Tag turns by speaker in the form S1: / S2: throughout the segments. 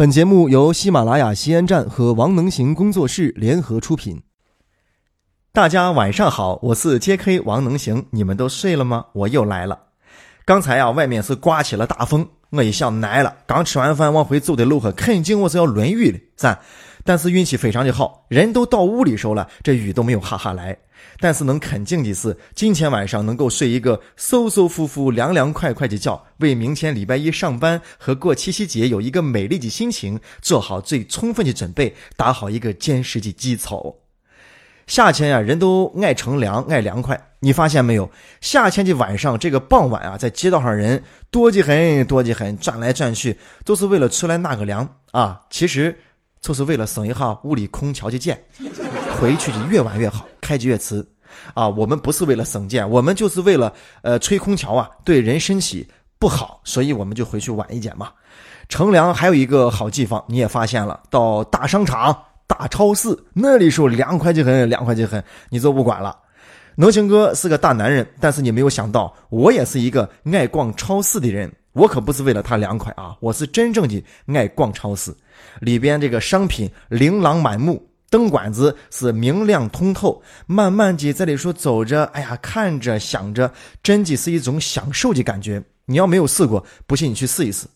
S1: 本节目由喜马拉雅西安站和王能行工作室联合出品。大家晚上好，我是 J.K. 王能行，你们都睡了吗？我又来了。刚才啊，外面是刮起了大风，我一想来了，刚吃完饭往回走的路上，肯定我是要淋雨的，噻。但是运气非常的好，人都到屋里时候了，这雨都没有哈哈来。但是能肯定的是，今天晚上能够睡一个舒舒服服、凉凉快快的觉，为明天礼拜一上班和过七夕节有一个美丽的心情做好最充分的准备，打好一个坚实的基础。夏天呀，人都爱乘凉，爱凉快。你发现没有？夏天的晚上，这个傍晚啊，在街道上人多得很，多得很，转来转去，都是为了出来纳个凉啊。其实。就是为了省一下屋里空调的电，回去就越晚越好，开机越迟。啊，我们不是为了省钱，我们就是为了呃吹空调啊，对人身体不好，所以我们就回去晚一点嘛。乘凉还有一个好地方，你也发现了，到大商场、大超市那里时候凉快极很，凉快极很，你就不管了。能行哥是个大男人，但是你没有想到，我也是一个爱逛超市的人。我可不是为了他凉快啊，我是真正的爱逛超市。里边这个商品琳琅满目，灯管子是明亮通透，慢慢的在里说走着，哎呀，看着想着，真的是一种享受的感觉。你要没有试过，不信你去试一试，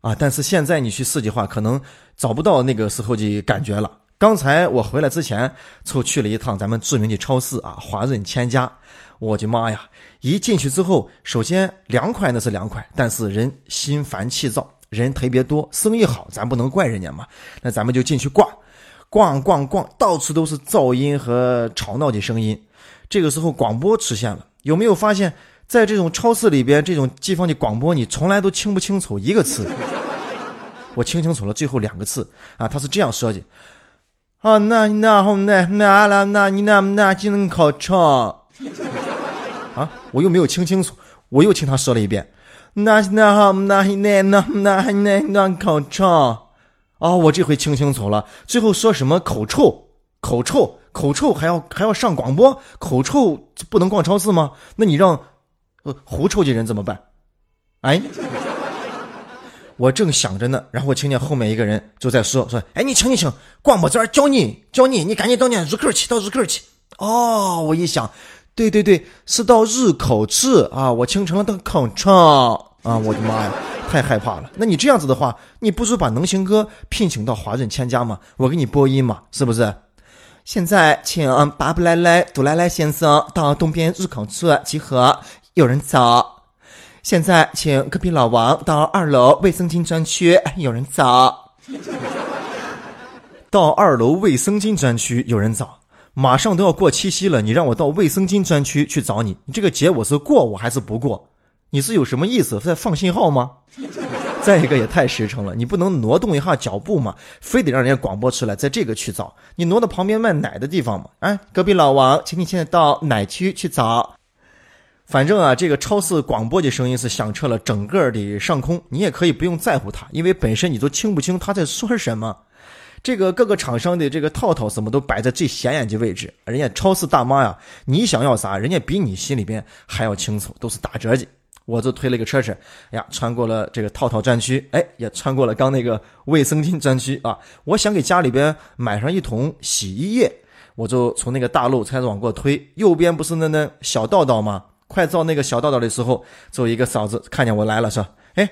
S1: 啊！但是现在你去试的话，可能找不到那个时候的感觉了。刚才我回来之前，就去了一趟咱们著名的超市啊，华润千家。我的妈呀！一进去之后，首先凉快那是凉快，但是人心烦气躁。人特别多，生意好，咱不能怪人家嘛。那咱们就进去逛，逛逛逛，到处都是噪音和吵闹的声音。这个时候广播出现了，有没有发现，在这种超市里边，这种地方的广播你从来都听不清楚一个词？我听清楚了最后两个字啊，他是这样说的：啊，那那好那那啦那你那那技能考场啊，我又没有听清楚，我又听他说了一遍。那那好那那那那那那口哦！我这回听清楚了，最后说什么口臭、口臭、口臭，还要还要上广播，口臭不能逛超市吗？那你让呃狐臭的人怎么办？哎，我正想着呢，然后我听见后面一个人就在说说，哎，你听你听，广播这儿教你教你，你赶紧到那入口去，到入口去。哦，我一想。对对对，是到入口处啊！我听成了到口臭啊！我的妈呀，太害怕了。那你这样子的话，你不如把能行哥聘请到华润千家嘛，我给你播音嘛，是不是？现在请巴布莱莱、杜莱莱先生到东边入口处集合，有人走。现在请隔壁老王到二楼卫生巾专区，有人走。到二楼卫生巾专区，有人找。马上都要过七夕了，你让我到卫生巾专区去找你，你这个节我是过我还是不过？你是有什么意思？在放信号吗？再一个也太实诚了，你不能挪动一下脚步吗？非得让人家广播出来，在这个去找你挪到旁边卖奶的地方吗？哎，隔壁老王，请你现在到奶区去找。反正啊，这个超市广播的声音是响彻了整个的上空，你也可以不用在乎它，因为本身你都听不清他在说什么。这个各个厂商的这个套套什么都摆在最显眼的位置，人家超市大妈呀，你想要啥，人家比你心里边还要清楚，都是打折的。我就推了一个车车，哎呀，穿过了这个套套专区，哎，也穿过了刚那个卫生巾专区啊。我想给家里边买上一桶洗衣液，我就从那个大路开始往过推，右边不是那那小道道吗？快到那个小道道的时候，就一个嫂子看见我来了，说：“哎，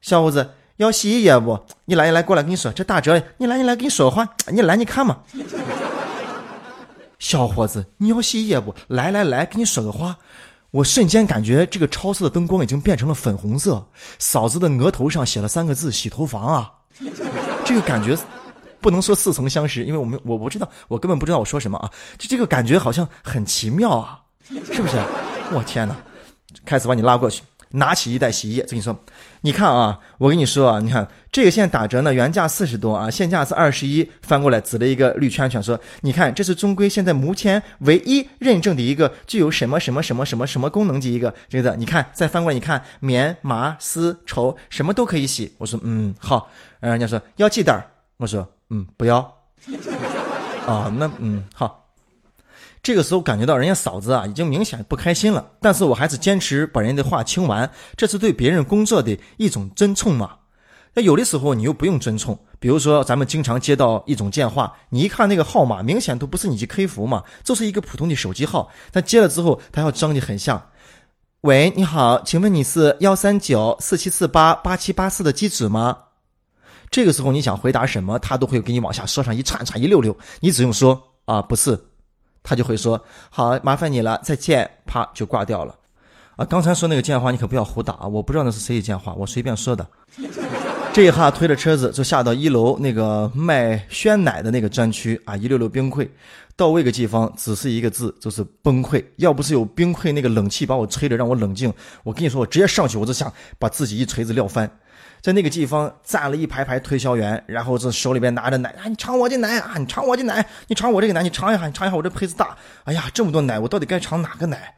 S1: 小伙子。”要洗衣液不？你来，你来，过来跟你说，这打折。你来，你来，跟你说话。你来，你看嘛。小伙子，你要洗衣液不？来来来，跟你说个话。我瞬间感觉这个超色的灯光已经变成了粉红色。嫂子的额头上写了三个字：洗头房啊。这个感觉不能说似曾相识，因为我们我不知道，我根本不知道我说什么啊。就这个感觉好像很奇妙啊，是不是？我天哪！开始把你拉过去。拿起一袋洗衣液，跟你说，你看啊，我跟你说啊，你看这个现在打折呢，原价四十多啊，现价是二十一。翻过来指了一个绿圈圈，说，你看这是中规现在目前唯一认证的一个具有什么什么什么什么什么功能的一个这个，你看再翻过来，你看棉麻丝绸什么都可以洗。我说嗯好，然后人家说要系带我说嗯不要，啊那嗯好。这个时候感觉到人家嫂子啊已经明显不开心了，但是我还是坚持把人家的话听完，这是对别人工作的一种尊重嘛。那有的时候你又不用尊重，比如说咱们经常接到一种电话，你一看那个号码，明显都不是你去 K 服嘛，就是一个普通的手机号，但接了之后，他要装的很像。喂，你好，请问你是幺三九四七四八八七八四的机主吗？这个时候你想回答什么，他都会给你往下说上一串串一溜溜，你只用说啊不是，他就会说好，麻烦你了，再见，啪就挂掉了。啊，刚才说那个电话你可不要胡打啊，我不知道那是谁的电话，我随便说的。这一下推着车子就下到一楼那个卖鲜奶的那个专区啊，一溜溜冰柜。到位个地方只是一个字，就是崩溃。要不是有冰柜那个冷气把我吹着，让我冷静，我跟你说，我直接上去，我就想把自己一锤子撂翻。在那个地方站了一排排推销员，然后这手里边拿着奶啊，你尝我的奶啊，你尝我的奶，你尝我这个奶，你尝一下，你尝一下我这胚子大。哎呀，这么多奶，我到底该尝哪个奶？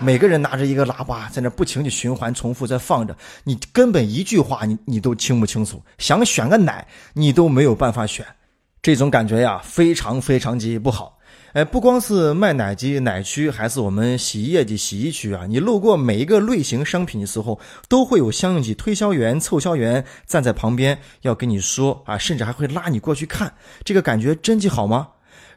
S1: 每个人拿着一个喇叭在那不停的循环重复在放着，你根本一句话你你都听不清楚，想选个奶你都没有办法选。这种感觉呀，非常非常级不好。哎，不光是卖奶机奶区，还是我们洗衣液的洗衣区啊。你路过每一个类型商品的时候，都会有相应的推销员、促销员站在旁边，要跟你说啊，甚至还会拉你过去看。这个感觉真的好吗？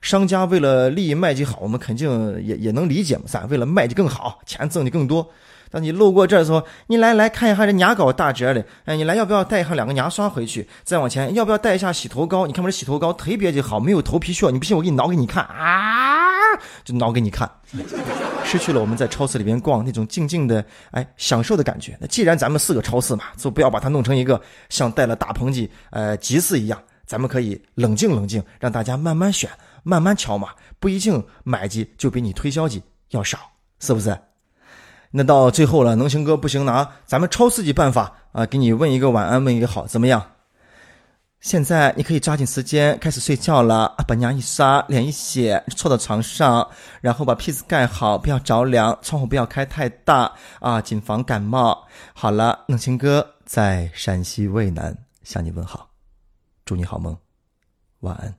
S1: 商家为了利益卖的好，我们肯定也也能理解嘛，是吧？为了卖的更好，钱挣的更多。当你路过这儿的时候，你来来看一下这牙膏打折的，哎，你来要不要带一下两个牙刷回去？再往前，要不要带一下洗头膏？你看我这洗头膏特别的好，没有头皮屑，你不信我给你挠给你看啊，就挠给你看。失去了我们在超市里边逛那种静静的哎享受的感觉。那既然咱们是个超市嘛，就不要把它弄成一个像带了大棚的呃集市一样。咱们可以冷静冷静，让大家慢慢选，慢慢敲嘛，不一定买的就比你推销的要少，是不是？那到最后了，能行哥不行，拿咱们超市的办法啊，给你问一个晚安，问一个好，怎么样？现在你可以抓紧时间开始睡觉了！把娘一刷，脸一洗，凑到床上，然后把被子盖好，不要着凉，窗户不要开太大啊，谨防感冒。好了，能行哥在陕西渭南向你问好，祝你好梦，晚安。